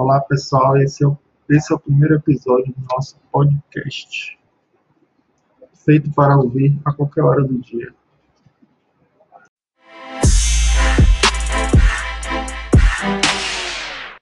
Olá pessoal, esse é, o, esse é o primeiro episódio do nosso podcast, feito para ouvir a qualquer hora do dia.